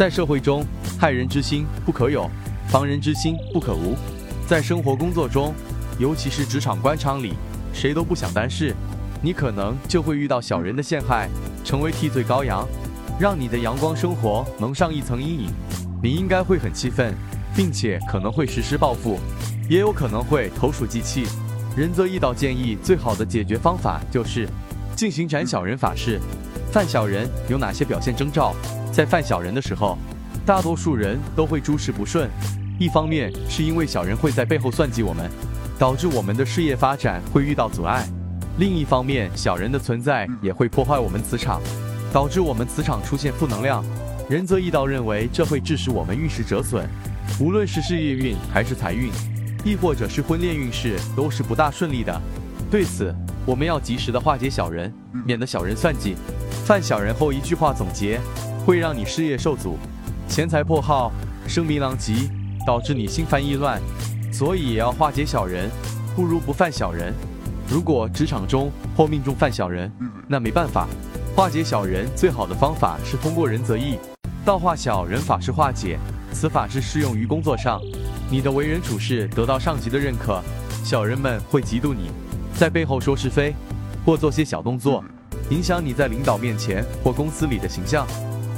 在社会中，害人之心不可有，防人之心不可无。在生活工作中，尤其是职场官场里，谁都不想担事，你可能就会遇到小人的陷害，成为替罪羔羊，让你的阳光生活蒙上一层阴影。你应该会很气愤，并且可能会实施报复，也有可能会投鼠忌器。仁泽义道建议，最好的解决方法就是进行斩小人法事。犯小人有哪些表现征兆？在犯小人的时候，大多数人都会诸事不顺。一方面是因为小人会在背后算计我们，导致我们的事业发展会遇到阻碍；另一方面，小人的存在也会破坏我们磁场，导致我们磁场出现负能量。仁泽义道认为，这会致使我们运势折损，无论是事业运还是财运，亦或者是婚恋运势，都是不大顺利的。对此，我们要及时的化解小人，免得小人算计。犯小人后，一句话总结，会让你事业受阻，钱财破耗，声名狼藉，导致你心烦意乱。所以也要化解小人，不如不犯小人。如果职场中或命中犯小人，那没办法，化解小人最好的方法是通过仁则义。道化小人法是化解，此法是适用于工作上。你的为人处事得到上级的认可，小人们会嫉妒你，在背后说是非，或做些小动作，影响你在领导面前或公司里的形象，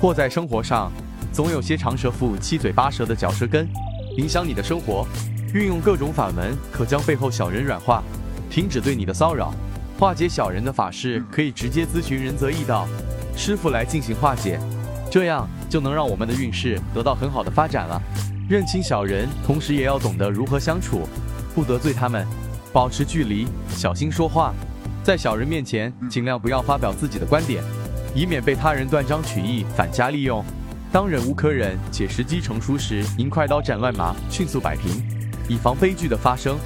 或在生活上，总有些长舌妇七嘴八舌的嚼舌根，影响你的生活。运用各种法门，可将背后小人软化，停止对你的骚扰。化解小人的法事，可以直接咨询仁泽义道师傅来进行化解。这样就能让我们的运势得到很好的发展了。认清小人，同时也要懂得如何相处，不得罪他们，保持距离，小心说话。在小人面前，尽量不要发表自己的观点，以免被他人断章取义，反加利用。当忍无可忍且时机成熟时，应快刀斩乱麻，迅速摆平，以防悲剧的发生。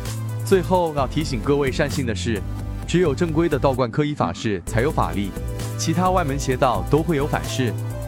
最后要提醒各位善信的是，只有正规的道观科仪法事才有法力，其他外门邪道都会有反噬。